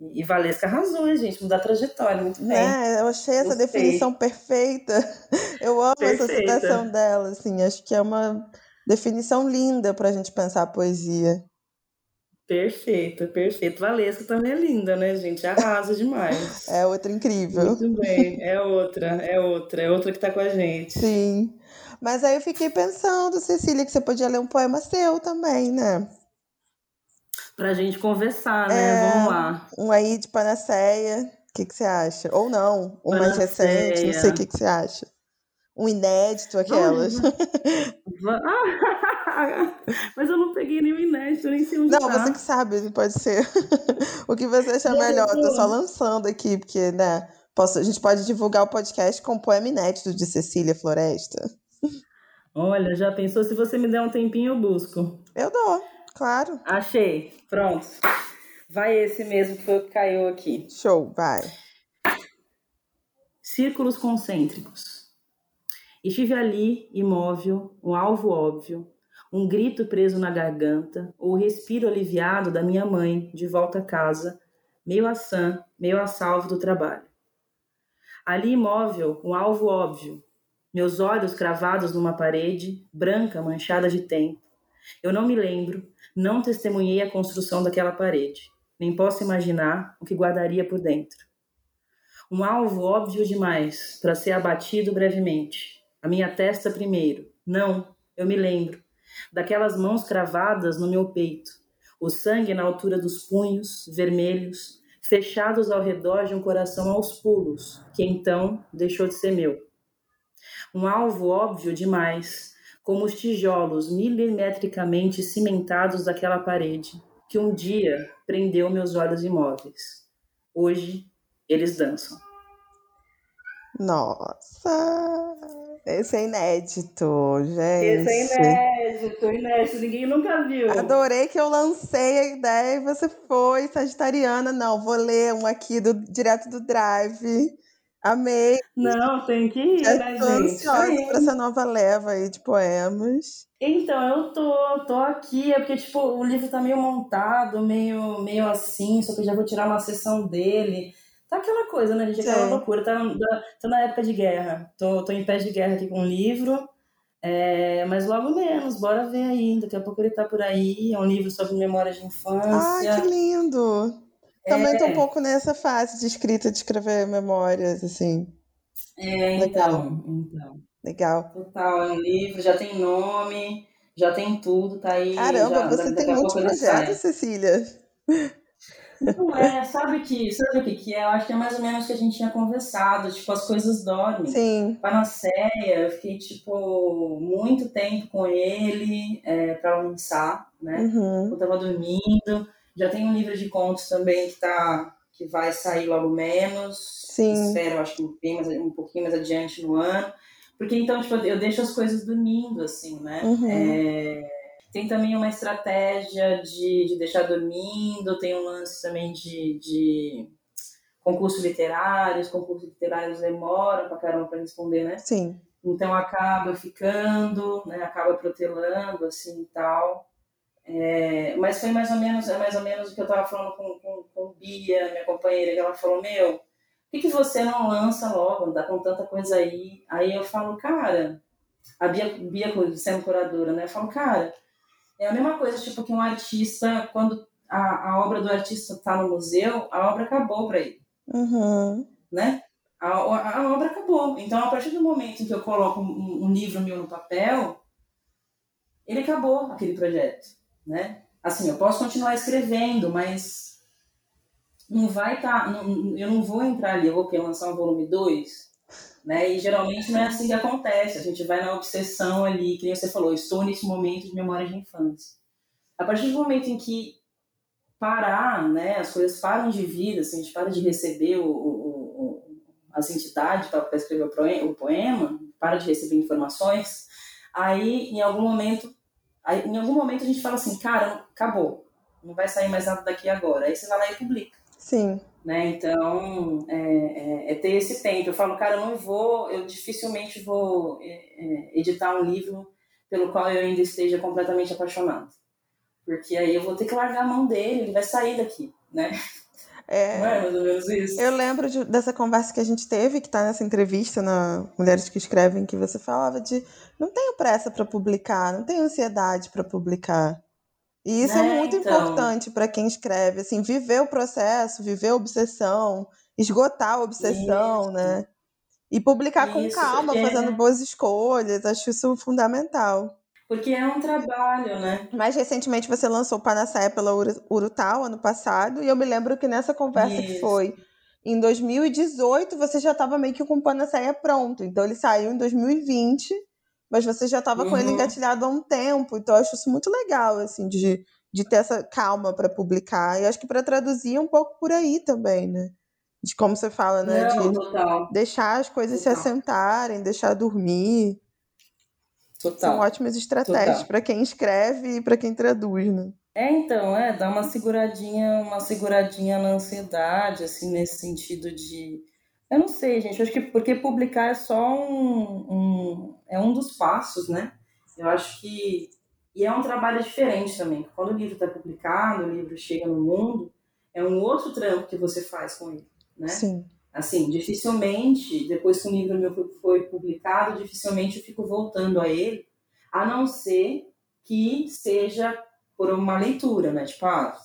E Valesca arrasou, gente, mudar a trajetória, muito bem. Né? Eu achei essa Gostei. definição perfeita. Eu amo essa Perfeita. citação dela, assim, acho que é uma definição linda para a gente pensar a poesia. Perfeito, perfeito. Valesca também é linda, né, gente? Arrasa demais. É outra incrível. Muito bem, é outra, é outra, é outra que tá com a gente. Sim. Mas aí eu fiquei pensando, Cecília, que você podia ler um poema seu também, né? Pra gente conversar, né? É. Vamos lá. Um aí de Panaceia. O que, que você acha? Ou não, um mais recente, não sei o Panaceia. que, que você acha. Um inédito, aquelas. Ah, Mas eu não peguei nenhum inédito, nem sei onde Não, tá. você que sabe, pode ser. o que você achar melhor. Tô só lançando aqui, porque, né? Posso, a gente pode divulgar o podcast com poema inédito de Cecília Floresta. Olha, já pensou? Se você me der um tempinho, eu busco. Eu dou, claro. Achei. Pronto. Vai esse mesmo que foi o que caiu aqui. Show, vai. Círculos concêntricos. Estive ali, imóvel, um alvo óbvio, um grito preso na garganta, ou o respiro aliviado da minha mãe, de volta a casa, meio assã, meio a salvo do trabalho. Ali, imóvel, um alvo óbvio, meus olhos cravados numa parede, branca, manchada de tempo. Eu não me lembro, não testemunhei a construção daquela parede, nem posso imaginar o que guardaria por dentro. Um alvo óbvio demais para ser abatido brevemente. A minha testa primeiro. Não, eu me lembro. Daquelas mãos cravadas no meu peito. O sangue na altura dos punhos, vermelhos, fechados ao redor de um coração aos pulos, que então deixou de ser meu. Um alvo óbvio demais, como os tijolos milimetricamente cimentados daquela parede, que um dia prendeu meus olhos imóveis. Hoje, eles dançam. Nossa! Esse é inédito, gente. Esse é inédito, inédito, ninguém nunca viu. Adorei que eu lancei a ideia e você foi, Sagitariana. Não, vou ler um aqui do, direto do Drive. Amei. Não, tem que ir, Já né, tô gente? ansiosa para essa nova leva aí de poemas. Então, eu tô, tô aqui, é porque, tipo, o livro tá meio montado, meio, meio assim, só que eu já vou tirar uma sessão dele. Tá aquela coisa, né, gente? Aquela Sim. loucura. Tá, tá, tô na época de guerra. Tô, tô em pé de guerra aqui com o livro. É, mas logo menos, bora ver aí. Daqui a pouco ele tá por aí. É um livro sobre memória de Ai, infância. que lindo! Também tô um É. pouco nessa fase de escrita, de escrever memórias, assim. É, então, então. Legal. Total, é um livro, já tem nome, já tem tudo, tá aí. Caramba, já, você tem muitos sai. projetos, Cecília. Não é, sabe que, sabe o que que é? Eu acho que é mais ou menos o que a gente tinha conversado, tipo, as coisas dormem. Sim. Panaceia, eu fiquei, tipo, muito tempo com ele é, para lançar, né? Uhum. Eu tava dormindo. Já tem um livro de contos também que tá que vai sair logo menos. Sim. Espero, acho que bem mais, um pouquinho mais adiante no ano. Porque então, tipo, eu deixo as coisas dormindo, assim, né? Uhum. É, tem também uma estratégia de, de deixar dormindo, tem um lance também de, de concursos literários, concursos literários demoram pra caramba pra responder, né? Sim. Então acaba ficando, né? Acaba protelando, assim, e tal. É, mas foi mais ou menos, é mais ou menos o que eu tava falando com, com, com Bia, minha companheira, que ela falou, meu, por que, que você não lança logo, não dá com tanta coisa aí? Aí eu falo, cara, a Bia, Bia sendo curadora, né? Eu falo, cara, é a mesma coisa, tipo, que um artista, quando a, a obra do artista tá no museu, a obra acabou para ele, Uhum. né? A, a, a, obra acabou. Então, a partir do momento em que eu coloco um, um livro meu no papel, ele acabou aquele projeto, né? Assim, eu posso continuar escrevendo, mas não vai estar, tá, eu não vou entrar ali, eu vou lançar um volume 2, né? E geralmente não é assim que acontece. A gente vai na obsessão ali, que nem você falou, estou nesse momento de memória de infância. A partir do momento em que parar, né, as coisas param de vir, assim, a gente para de receber o, o, o, as entidades para escrever o poema, para de receber informações, aí em algum momento, aí, em algum momento a gente fala assim, cara, acabou, não vai sair mais nada daqui agora. Aí você vai lá e publica. Sim. Né? Então, é, é, é ter esse tempo. Eu falo, cara, eu não vou, eu dificilmente vou é, é, editar um livro pelo qual eu ainda esteja completamente apaixonado. Porque aí eu vou ter que largar a mão dele, ele vai sair daqui, né? É, não é mais ou menos isso? Eu lembro de, dessa conversa que a gente teve, que está nessa entrevista na Mulheres que Escrevem, que você falava de não tenho pressa para publicar, não tenho ansiedade para publicar. E isso é, é muito então... importante para quem escreve, assim, viver o processo, viver a obsessão, esgotar a obsessão, isso. né? E publicar isso, com calma, porque... fazendo boas escolhas, acho isso fundamental. Porque é um trabalho, né? Mais recentemente você lançou Panaceia pela Urutau, ano passado, e eu me lembro que nessa conversa isso. que foi em 2018, você já estava meio que com o Panaceia pronto. Então ele saiu em 2020 mas você já estava uhum. com ele uhum. engatilhado há um tempo, então eu acho isso muito legal, assim, de, de ter essa calma para publicar. E acho que para traduzir é um pouco por aí também, né? De como você fala, né? Não, de total. deixar as coisas total. se assentarem, deixar dormir. Total. São ótimas estratégias para quem escreve e para quem traduz, né? É, então, é, dá uma seguradinha, uma seguradinha na ansiedade, assim, nesse sentido de eu não sei, gente. Acho que porque publicar é só um, um, é um dos passos, né? Eu acho que e é um trabalho diferente também. Quando o livro está publicado, o livro chega no mundo, é um outro trampo que você faz com ele, né? Sim. Assim, dificilmente depois que um livro meu foi publicado, dificilmente eu fico voltando a ele, a não ser que seja por uma leitura, né? Tipo, ah,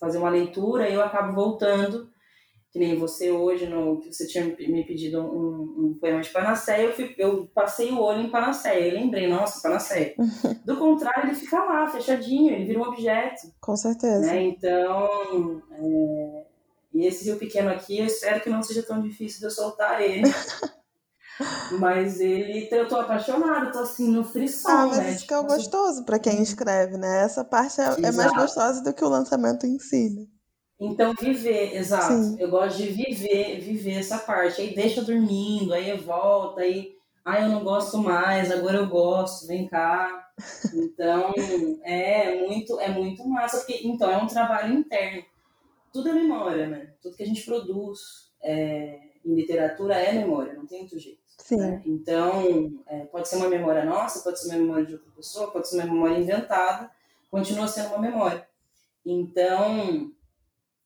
fazer uma leitura e eu acabo voltando que nem você hoje, no, que você tinha me pedido um, um poema de Panacéia, eu, fui, eu passei o olho em Panacéia e lembrei, nossa, Panacéia. Do contrário, ele fica lá, fechadinho, ele vira um objeto. Com certeza. Né? Então, é... e esse Rio Pequeno aqui, eu espero que não seja tão difícil de eu soltar ele. Mas ele, eu tô apaixonada, tô assim no frisson, ah, mas né? Isso que é tipo, gostoso para quem escreve, né? Essa parte é, é, mais gostosa do que o lançamento em si, né? Então, viver, exato. Sim. Eu gosto de viver, viver essa parte. Aí deixa dormindo, aí volta, aí, ah, eu não gosto mais, agora eu gosto, vem cá. Então, é muito, é muito massa, porque então é um trabalho interno. Tudo é memória, né? Tudo que a gente produz é, em literatura é memória, não tem outro jeito. Né? Então, é, pode ser uma memória nossa, pode ser uma memória de outra pessoa, pode ser uma memória inventada, continua sendo uma memória. Então,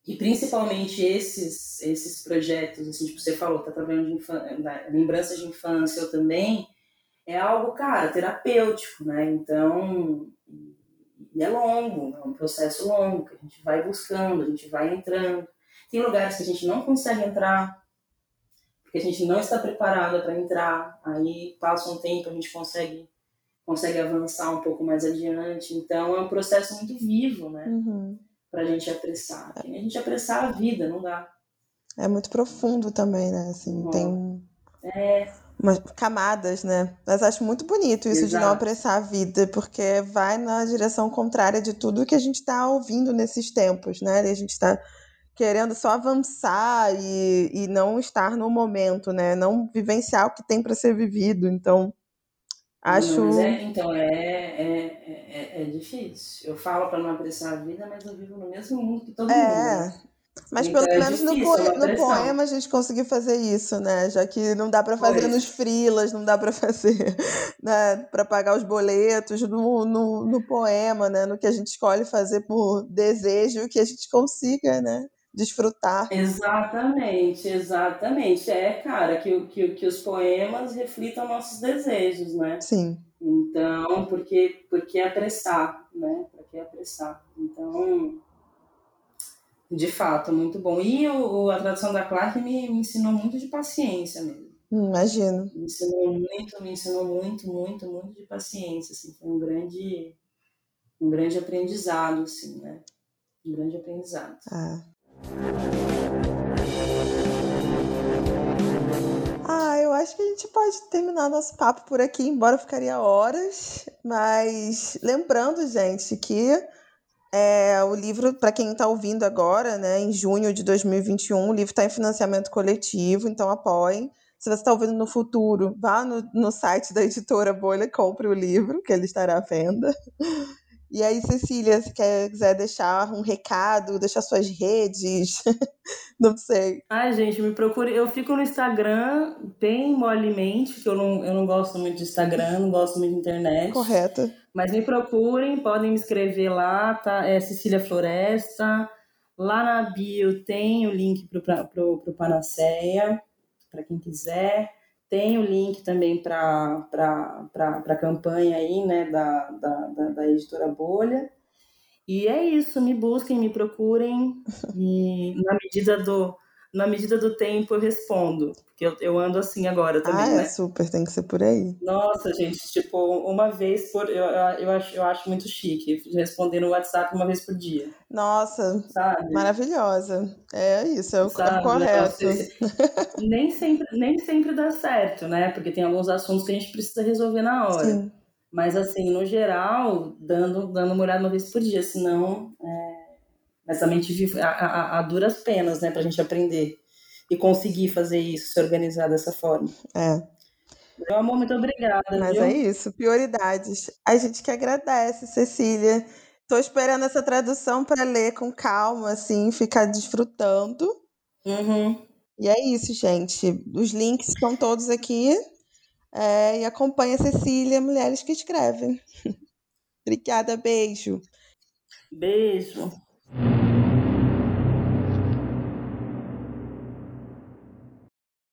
e principalmente esses, esses projetos, assim, tipo, você falou, tá trabalhando de infância, lembranças de infância, eu também, é algo, cara, terapêutico, né? Então, e é longo, é um processo longo, que a gente vai buscando, a gente vai entrando. Tem lugares que a gente não consegue entrar, porque a gente não está preparada para entrar, aí passa um tempo, a gente consegue consegue avançar um pouco mais adiante. Então, é um processo muito vivo, né? Uhum para a gente apressar. a gente apressar a vida, não dá. É muito profundo também, né? Assim, tem é... umas camadas, né? Mas acho muito bonito isso Exato. de não apressar a vida, porque vai na direção contrária de tudo que a gente está ouvindo nesses tempos, né? E a gente está querendo só avançar e, e não estar no momento, né? Não vivenciar o que tem para ser vivido. Então, Acho. Não, é, então, é, é, é, é, difícil. Eu falo para não apressar a vida, mas eu vivo no mesmo mundo que todo é. mundo. Né? Mas então, pelo é menos no, poema, no poema a gente conseguiu fazer isso, né? Já que não dá para fazer nos frilas, não dá para fazer né? para pagar os boletos no, no, no, poema, né? No que a gente escolhe fazer por desejo que a gente consiga, né? desfrutar. Exatamente, exatamente. É, cara, que, que, que os poemas reflitam nossos desejos, né? Sim. Então, porque, porque apressar, né? Para que apressar? Então, de fato, muito bom. E o, a tradução da Clark me, me ensinou muito de paciência mesmo. Imagino. Me ensinou muito, me ensinou muito, muito, muito de paciência, assim, foi um grande, um grande aprendizado, assim, né? Um grande aprendizado. Ah, ah, eu acho que a gente pode terminar nosso papo por aqui, embora ficaria horas. Mas lembrando, gente, que É, o livro, para quem está ouvindo agora, né, em junho de 2021, o livro está em financiamento coletivo, então apoiem. Se você está ouvindo no futuro, vá no, no site da editora Bolha e compre o livro, que ele estará à venda. E aí, Cecília, se quer, quiser deixar um recado, deixar suas redes, não sei. Ai, gente, me procure. Eu fico no Instagram bem molemente, que eu não, eu não gosto muito de Instagram, não gosto muito de internet. Correto. Mas me procurem, podem me escrever lá, tá? É Cecília Floresta. Lá na bio tem o link para o Panaceia, para quem quiser. Tem o link também para a campanha aí, né, da, da, da, da, editora Bolha. E é isso, me busquem, me procurem, e na medida do, na medida do tempo eu respondo. Porque eu, eu ando assim agora também, ah, é né? super, tem que ser por aí. Nossa, gente, tipo, uma vez por. Eu, eu, acho, eu acho muito chique responder no WhatsApp uma vez por dia. Nossa, Sabe? maravilhosa. É isso, é o, é correto. nem, sempre, nem sempre dá certo, né? Porque tem alguns assuntos que a gente precisa resolver na hora. Sim. Mas, assim, no geral, dando, dando uma olhada uma vez por dia, senão. É... Mas também tive a, a, a duras penas, né, pra gente aprender e conseguir fazer isso, se organizar dessa forma. É. Meu amor, muito obrigada. Mas viu? é isso, prioridades. A gente que agradece, Cecília. Tô esperando essa tradução para ler com calma, assim, ficar desfrutando. Uhum. E é isso, gente. Os links estão todos aqui. É, e acompanha a Cecília, Mulheres que Escrevem. Obrigada, beijo. Beijo.